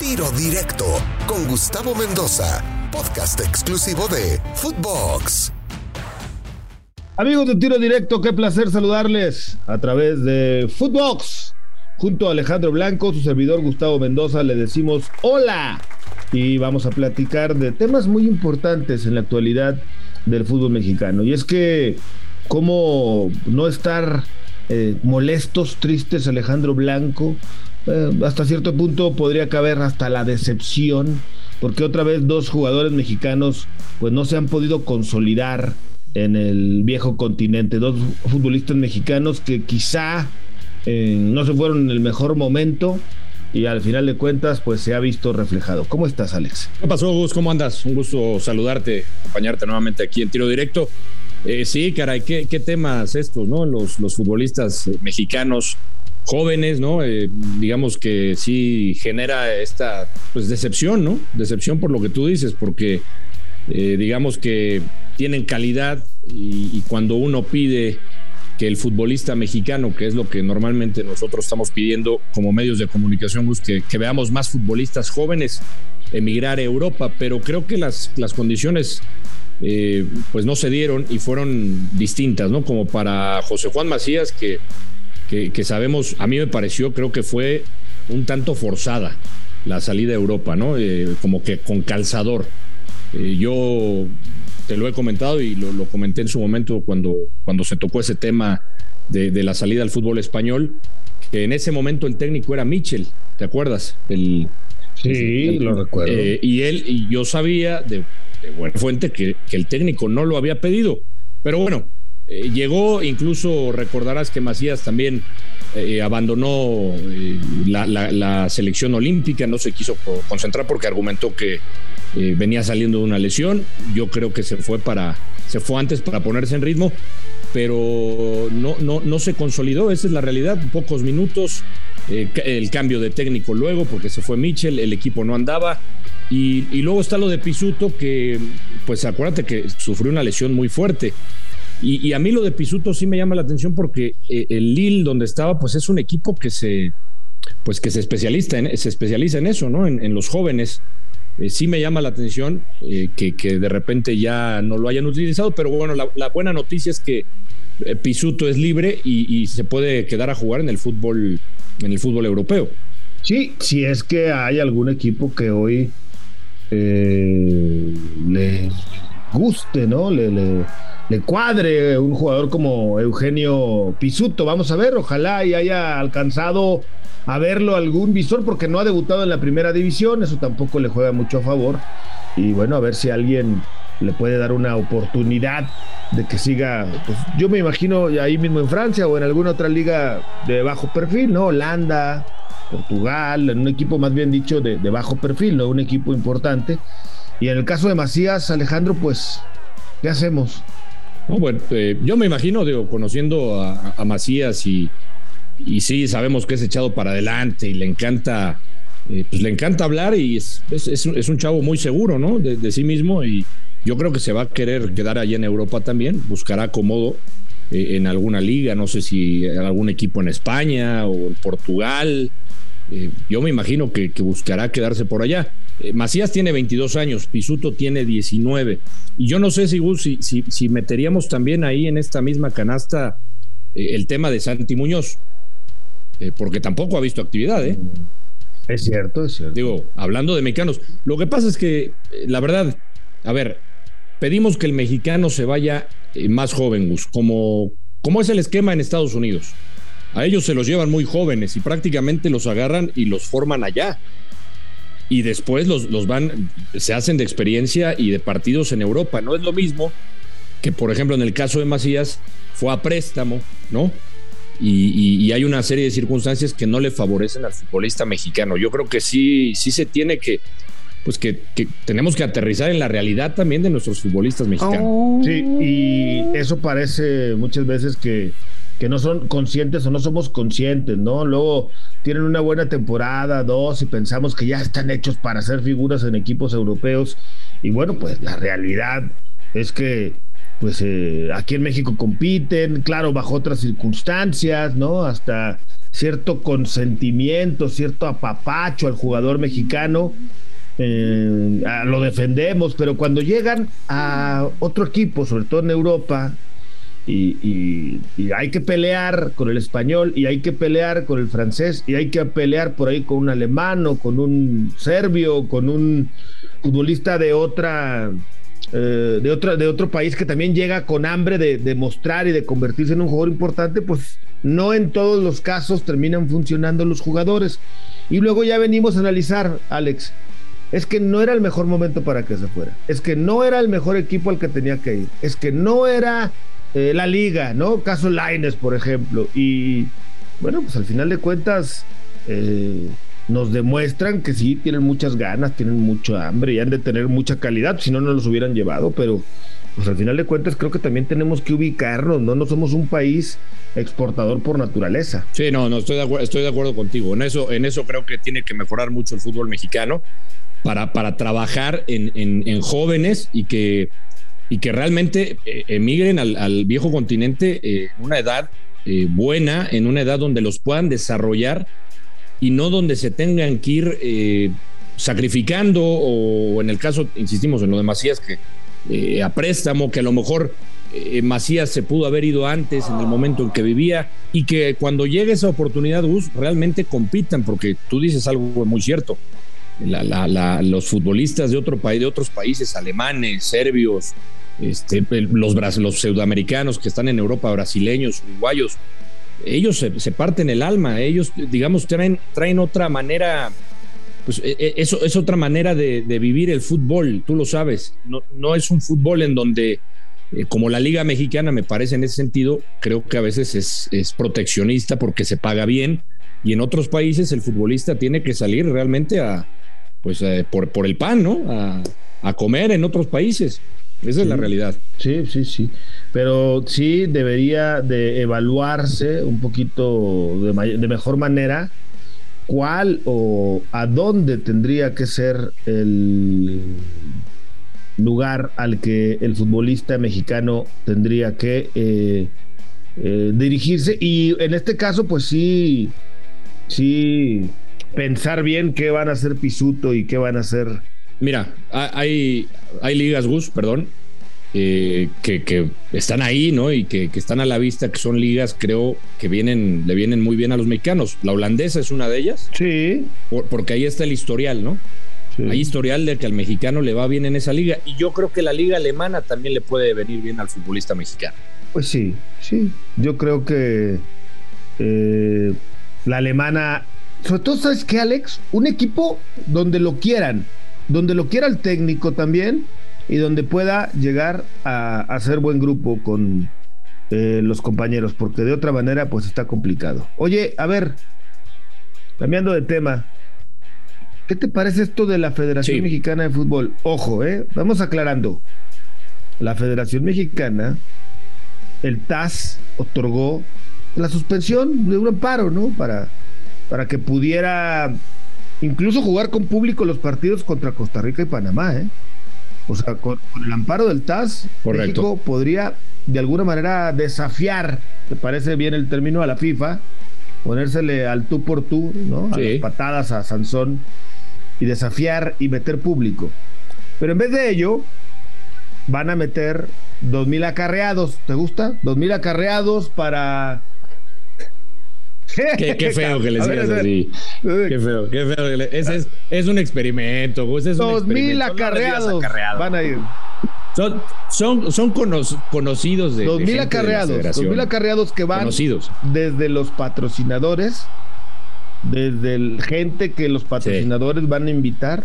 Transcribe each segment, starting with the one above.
Tiro Directo con Gustavo Mendoza, podcast exclusivo de Footbox. Amigos de Tiro Directo, qué placer saludarles a través de Footbox. Junto a Alejandro Blanco, su servidor Gustavo Mendoza, le decimos hola y vamos a platicar de temas muy importantes en la actualidad del fútbol mexicano. Y es que, ¿cómo no estar eh, molestos, tristes, Alejandro Blanco? Eh, hasta cierto punto podría caber hasta la decepción, porque otra vez dos jugadores mexicanos pues no se han podido consolidar en el viejo continente, dos futbolistas mexicanos que quizá eh, no se fueron en el mejor momento y al final de cuentas pues se ha visto reflejado. ¿Cómo estás Alex? ¿Qué pasó Gus? ¿Cómo andas? Un gusto saludarte, acompañarte nuevamente aquí en Tiro Directo. Eh, sí, caray, ¿qué, qué temas estos, ¿no? Los, los futbolistas mexicanos jóvenes, ¿no? Eh, digamos que sí genera esta pues, decepción, ¿no? Decepción por lo que tú dices, porque eh, digamos que tienen calidad y, cuando uno pide que el futbolista mexicano, que es lo que normalmente nosotros estamos pidiendo como medios de comunicación, pues, que, que veamos más futbolistas jóvenes emigrar a Europa, pero creo que las, las condiciones eh, pues no se dieron y fueron distintas, ¿no? Como para José Juan Macías, que que, sabemos, a mí me pareció, creo que fue un tanto forzada la salida a Europa, ¿no? Eh, como que con calzador. Eh, yo te lo he comentado y lo, comenté en su momento cuando, cuando se tocó ese tema de, la salida al fútbol español, que en ese momento el técnico era Mitchell, ¿te acuerdas? El, sí, lo recuerdo. Eh, y él, y yo sabía de, buena fuente que, que el técnico no lo había pedido. Pero bueno, eh, llegó, incluso recordarás que Macías también eh, abandonó eh, la, selección olímpica, no se quiso concentrar porque argumentó que venía saliendo de una lesión. Yo creo que se fue para, se fue antes para ponerse en ritmo, pero no, no, no se consolidó, esa es la realidad, pocos minutos, el cambio de técnico luego, porque se fue Mitchell, el equipo no andaba. Y, y luego está lo de Pisuto, que pues acuérdate que sufrió una lesión muy fuerte. Y, a mí lo de Pisuto sí me llama la atención porque eh, el Lille donde estaba, pues es un equipo que se, pues que se especializa en, se especializa en eso, ¿no? En, los jóvenes. Eh, sí me llama la atención eh, que, de repente ya no lo hayan utilizado, pero bueno, la, buena noticia es que Pisuto es libre y, se puede quedar a jugar en el fútbol, en el fútbol europeo. Sí, si es que hay algún equipo que hoy le guste, ¿no? le, cuadre un jugador como Eugenio Pisuto. Vamos a ver, ojalá y haya alcanzado a verlo algún visor porque no ha debutado en la primera división, eso tampoco le juega mucho a favor. Y bueno, a ver si alguien le puede dar una oportunidad de que siga, pues yo me imagino ahí mismo en Francia o en alguna otra liga de bajo perfil, ¿no? Holanda, Portugal, en un equipo más bien dicho de, de bajo perfil, ¿no? Un equipo importante. Y en el caso de Macías, Alejandro, pues, ¿qué hacemos? bueno, eh, yo me imagino, digo, conociendo a, Macías y, y, sí, sabemos que es echado para adelante y le encanta, eh, pues le encanta hablar y es, es, un chavo muy seguro, ¿no? De, sí mismo y yo creo que se va a querer quedar allá en Europa también, buscará acomodo eh, en alguna liga, no sé si en algún equipo en España o en Portugal. Yo me imagino que buscará quedarse por allá. Eh, Macías tiene 22 años, Pisuto tiene 19. Y yo no sé si, si, si, meteríamos también ahí en esta misma canasta eh, el tema de Santi Muñoz, eh, porque tampoco ha visto actividad, ¿eh? Es cierto, es cierto. Digo, hablando de mexicanos, lo que pasa es que, la verdad, a ver, pedimos que el mexicano se vaya más joven, Gus, como, como es el esquema en Estados Unidos. A ellos se los llevan muy jóvenes y prácticamente los agarran y los forman allá y después los, los van, se hacen de experiencia y de partidos en Europa. No es lo mismo que, por ejemplo, en el caso de Macías, fue a préstamo, ¿no? Y, hay una serie de circunstancias que no le favorecen al futbolista mexicano. Yo creo que sí, sí se tiene que, pues que, que tenemos que aterrizar en la realidad también de nuestros futbolistas mexicanos. Sí, y eso parece muchas veces que que no son conscientes o no somos conscientes, ¿no? Luego tienen una buena temporada, dos, y pensamos que ya están hechos para ser figuras en equipos europeos. Y bueno, pues la realidad es que pues eh, aquí en México compiten, claro, bajo otras circunstancias, ¿no? Hasta cierto consentimiento, cierto apapacho al jugador mexicano. Eh, lo defendemos, pero cuando llegan a otro equipo, sobre todo en Europa, y, hay que pelear con el español y hay que pelear con el francés y hay que pelear por ahí con un alemán con un serbio, con un futbolista de otra eh, de, otra, de otro país que también llega con hambre de, mostrar y de convertirse en un jugador importante, pues no en todos los casos terminan funcionando los jugadores. Y luego ya venimos a analizar, Alex, es que no era el mejor momento para que se fuera, es que no era el mejor equipo al que tenía que ir, es que no era eh, la liga, ¿no? Caso Laines, por ejemplo. Y bueno, pues al final de cuentas eh, nos demuestran que sí tienen muchas ganas, tienen mucho hambre y han de tener mucha calidad, si no, no los hubieran llevado, pero pues al final de cuentas creo que también tenemos que ubicarnos, ¿no? No somos un país exportador por naturaleza. Sí, no, no, estoy de acuerdo, estoy de acuerdo contigo. En eso, en eso creo que tiene que mejorar mucho el fútbol mexicano para, para trabajar en jóvenes y que y que realmente eh, emigren al, viejo continente eh, en una edad eh, buena, en una edad donde los puedan desarrollar y no donde se tengan que ir sacrificando o en el caso, insistimos en lo de Macías, que a préstamo, que a lo mejor Macías se pudo haber ido antes en el momento en que vivía y que cuando llegue esa oportunidad, Gus, realmente compitan, porque tú dices algo muy cierto. Los futbolistas de otro país, de otros países, alemanes, serbios, este, los, los pseudoamericanos que están en Europa, brasileños, uruguayos, ellos se, parten el alma, ellos, digamos, traen, traen otra manera, pues e, e, eso es otra manera de, vivir el fútbol, tú lo sabes, no, no es un fútbol en donde, eh, como la Liga Mexicana me parece en ese sentido, creo que a veces es, es proteccionista porque se paga bien y en otros países el futbolista tiene que salir realmente a, pues, eh, por, por el pan, ¿no? A, a comer en otros países. Esa es la realidad. Sí, sí, sí. Pero sí debería de evaluarse un poquito de, de mejor manera cuál o a dónde tendría que ser el lugar al que el futbolista mexicano tendría que eh, eh, dirigirse y en este caso pues sí sí pensar bien qué van a hacer Pisuto y qué van a hacer Mira, hay, hay ligas, Gus, perdón, eh, que, están ahí, ¿no? Y que, están a la vista, que son ligas, creo, que vienen, le vienen muy bien a los mexicanos. La holandesa es una de ellas. Sí. porque ahí está el historial, ¿no? Hay historial de que al mexicano le va bien en esa liga. Y yo creo que la liga alemana también le puede venir bien al futbolista mexicano. Pues sí, sí. Yo creo que eh, la alemana, sobre todo, ¿sabes qué, Alex? Un equipo donde lo quieran donde lo quiera el técnico también y donde pueda llegar a hacer buen grupo con eh, los compañeros, porque de otra manera pues está complicado. Oye, a ver, cambiando de tema, ¿qué te parece esto de la Federación Mexicana de Fútbol? Ojo, eh, vamos aclarando. La Federación Mexicana, el TAS otorgó la suspensión de un amparo, ¿no? Para, para que pudiera incluso jugar con público los partidos contra Costa Rica y Panamá, ¿eh? O sea, con, el amparo del TAS, México podría de alguna manera desafiar, ¿te parece bien el término? A la FIFA, ponérsele al tú por tú, ¿no? A las patadas a Sansón y desafiar y meter público. Pero en vez de ello, van a meter dos mil acarreados. ¿Te gusta? Dos mil acarreados para Qué, feo que les digas así. Qué feo, qué feo. Ese es, es un experimento. Dos mil acarreados, van a ir. Son, son, son conocidos de. Dos mil acarreados. dos mil acarreados que van conocidos. desde los patrocinadores, desde el gente que los patrocinadores van a invitar,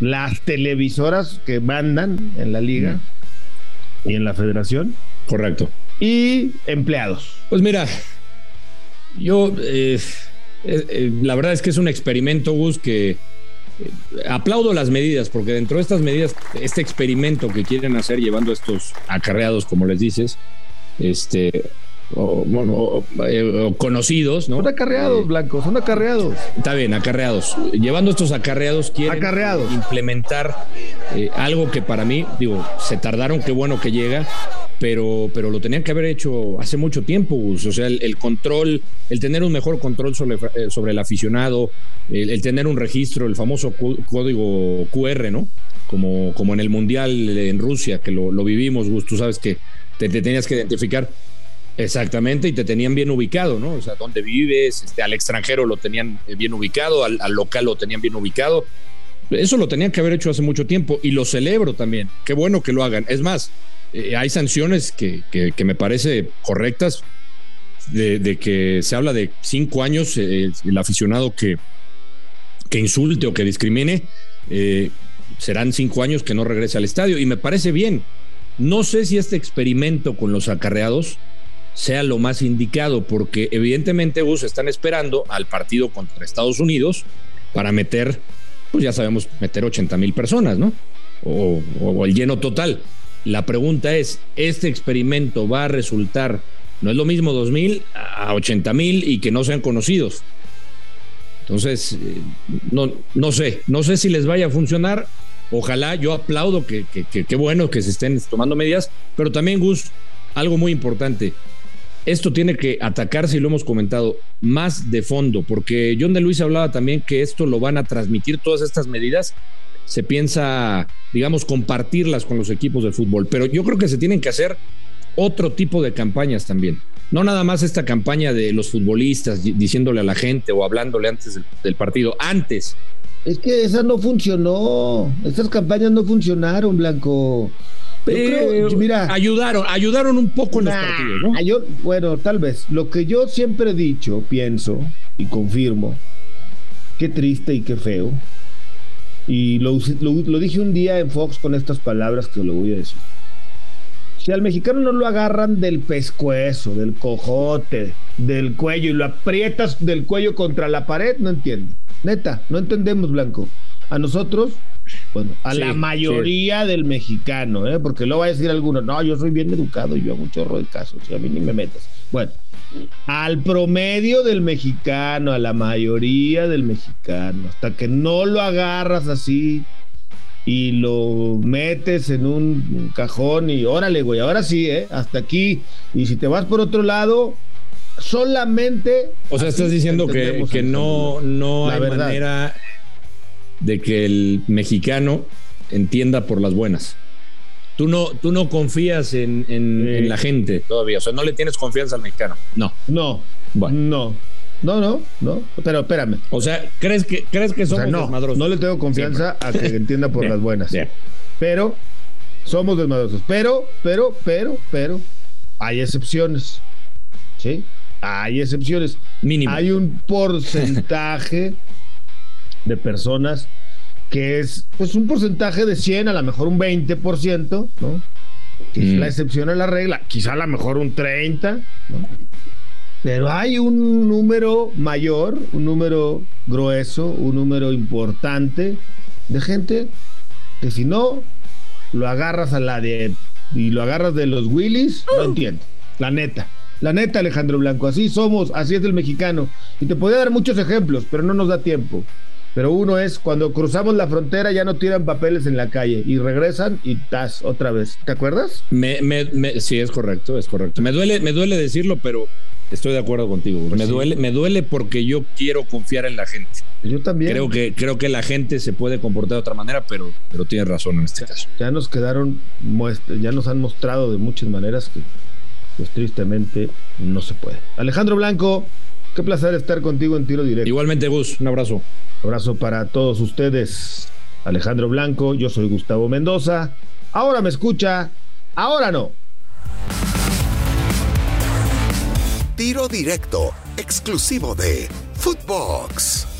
las televisoras que mandan en la liga y en la federación. Correcto. Y empleados. Pues mira, yo, eh, eh, eh, la verdad es que es un experimento, Gus, que aplaudo las medidas, porque dentro de estas medidas, este experimento que quieren hacer llevando estos acarreados, como les dices, este, o, conocidos, ¿no? Son acarreados, Blanco, son acarreados. Está bien, acarreados. Llevando estos acarreados, quieren implementar algo que para mí, digo, se tardaron, qué bueno que llega, pero, pero lo tenían que haber hecho hace mucho tiempo, O sea, el, control, el tener un mejor control sobre, sobre el aficionado, el, tener un registro, el famoso código QR, ¿no? Como, como en el Mundial en Rusia, que lo, vivimos, Gus, tú sabes que te, tenías que identificar. Exactamente, y te tenían bien ubicado, ¿no? O sea, dónde vives, este, al extranjero lo tenían eh, bien ubicado, al, al local lo tenían bien ubicado. Eso lo tenían que haber hecho hace mucho tiempo y lo celebro también. Qué bueno que lo hagan. Es más, eh, hay sanciones que, me parece correctas, de, que se habla de cinco años eh, el aficionado que, que insulte o que discrimine, eh, serán cinco años que no regrese al estadio. Y me parece bien. No sé si este experimento con los acarreados sea lo más indicado, porque evidentemente Gus están esperando al partido contra Estados Unidos para meter, pues ya sabemos, meter 80 mil personas, ¿no? o, el lleno total. La pregunta es, ¿este experimento va a resultar, no es lo mismo 2.000 a 80.000 y que no sean conocidos? Entonces, eh, no, no sé, no sé si les vaya a funcionar. Ojalá, yo aplaudo que qué bueno que se estén tomando medidas, pero también, Gus, algo muy importante. Esto tiene que atacarse, y lo hemos comentado, más de fondo, porque John de Luis hablaba también que esto lo van a transmitir todas estas medidas se piensa, digamos, compartirlas con los equipos de fútbol. Pero yo creo que se tienen que hacer otro tipo de campañas también. No nada más esta campaña de los futbolistas diciéndole a la gente o hablándole antes del, partido. Antes. Es que esa no funcionó. Estas campañas no funcionaron, Blanco. Pero, mira, ayudaron, ayudaron un poco en los partidos, ¿no? bueno, tal vez. Lo que yo siempre he dicho, pienso y confirmo, qué triste y qué feo, y lo, dije un día en Fox con estas palabras que lo voy a decir. Si al mexicano no lo agarran del pescuezo, del cojote, del cuello y lo aprietas del cuello contra la pared, no entiendo. Neta, no entendemos, Blanco. A nosotros, bueno, a la mayoría del mexicano, ¿eh? porque luego va a decir alguno, no, yo soy bien educado, yo hago un chorro de casos, y a mí ni me metas. Bueno, al promedio del mexicano, a la mayoría del mexicano, hasta que no lo agarras así y lo metes en un cajón y órale, güey, ahora sí, ¿eh? Hasta aquí. Y si te vas por otro lado, solamente... O sea, estás diciendo que, que no, no hay manera de que el mexicano entienda por las buenas. Tú no, tú no confías en, la gente todavía, o sea, no le tienes confianza al mexicano. No. No. Bueno. No. No, no, no. Pero espérame. O sea, ¿crees que, ¿crees que somos desmadrosos? No le tengo confianza a que entienda por las buenas. Pero somos desmadrosos. Pero, pero, pero, pero, hay excepciones. ¿Sí? Hay excepciones. Mínimo. Hay un porcentaje de personas que es pues un porcentaje de 100, a lo mejor un 20%, ¿no? Que es la mm. excepción a la regla, quizá a lo mejor un 30, ¿no? Pero hay un número mayor, un número grueso, un número importante de gente que si no lo agarras a la de y lo agarras de los Willys, no uh. entiendo. La neta. La neta, Alejandro Blanco, así somos, así es el mexicano. Y te podría dar muchos ejemplos, pero no nos da tiempo. Pero uno es cuando cruzamos la frontera ya no tiran papeles en la calle y regresan y tas otra vez. ¿Te acuerdas? Me, me, sí, es correcto, es correcto. Me duele, me duele decirlo, pero estoy de acuerdo contigo. Pues me duele, me duele porque yo quiero confiar en la gente. Yo también. Creo que, creo que la gente se puede comportar de otra manera, pero, pero tienes razón en este caso. Ya nos quedaron, ya nos han mostrado de muchas maneras que, pues tristemente, no se puede. Alejandro Blanco, qué placer estar contigo en tiro directo. Igualmente, Gus, un abrazo. Abrazo para todos ustedes. Alejandro Blanco, yo soy Gustavo Mendoza. Ahora me escucha, ahora no. Tiro directo, exclusivo de Footbox.